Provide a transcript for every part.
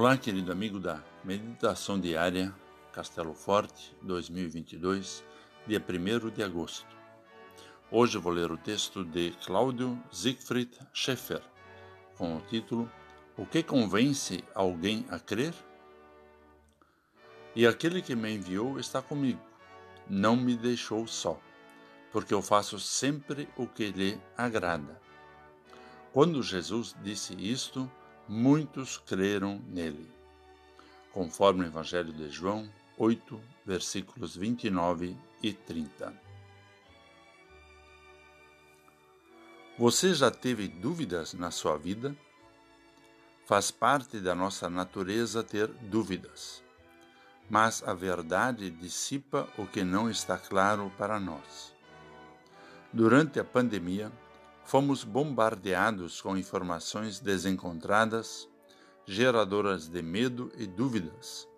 Olá, querido amigo da Meditação Diária Castelo Forte 2022, dia 1 de agosto. Hoje vou ler o texto de Cláudio Siegfried Schaeffer, com o título O que convence alguém a crer? E aquele que me enviou está comigo, não me deixou só, porque eu faço sempre o que lhe agrada. Quando Jesus disse isto, muitos creram nele. Conforme o Evangelho de João 8, versículos 29 e 30. Você já teve dúvidas na sua vida? Faz parte da nossa natureza ter dúvidas, mas a verdade dissipa o que não está claro para nós. Durante a pandemia, fomos bombardeados com informações desencontradas, geradoras de medo e dúvidas,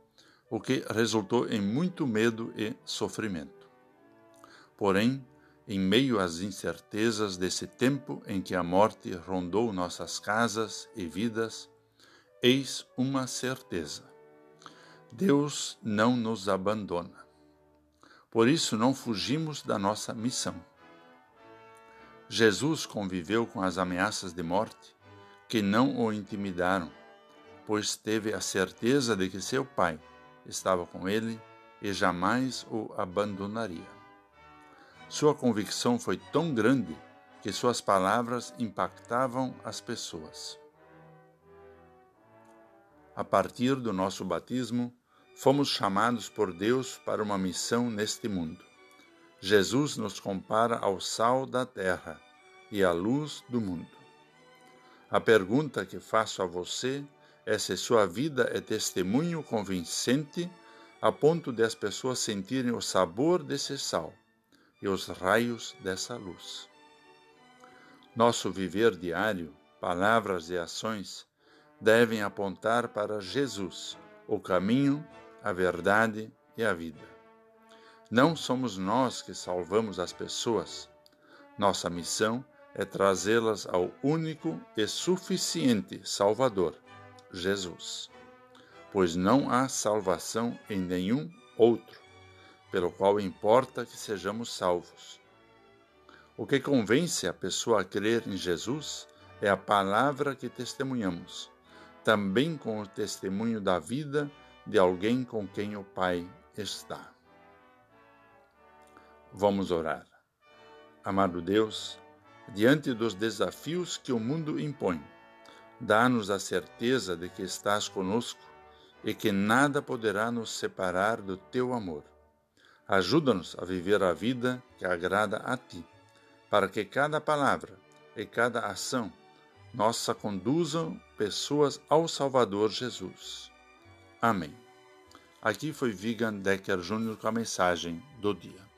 o que resultou em muito medo e sofrimento. Porém, em meio às incertezas desse tempo em que a morte rondou nossas casas e vidas, eis uma certeza: Deus não nos abandona. Por isso, não fugimos da nossa missão. Jesus conviveu com as ameaças de morte, que não o intimidaram, pois teve a certeza de que seu Pai estava com ele e jamais o abandonaria. Sua convicção foi tão grande que suas palavras impactavam as pessoas. A partir do nosso batismo, fomos chamados por Deus para uma missão neste mundo. Jesus nos compara ao sal da terra e à luz do mundo. A pergunta que faço a você é se sua vida é testemunho convincente a ponto de as pessoas sentirem o sabor desse sal e os raios dessa luz. Nosso viver diário, palavras e ações devem apontar para Jesus, o caminho, a verdade e a vida. Não somos nós que salvamos as pessoas. Nossa missão é trazê-las ao único e suficiente Salvador, Jesus. Pois não há salvação em nenhum outro, pelo qual importa que sejamos salvos. O que convence a pessoa a crer em Jesus é a palavra que testemunhamos, também com o testemunho da vida de alguém com quem o Pai está. Vamos orar. Amado Deus, diante dos desafios que o mundo impõe, dá-nos a certeza de que estás conosco e que nada poderá nos separar do teu amor. Ajuda-nos a viver a vida que agrada a ti, para que cada palavra e cada ação nossa conduzam pessoas ao Salvador Jesus. Amém. Aqui foi Vigan Decker Jr. com a mensagem do dia.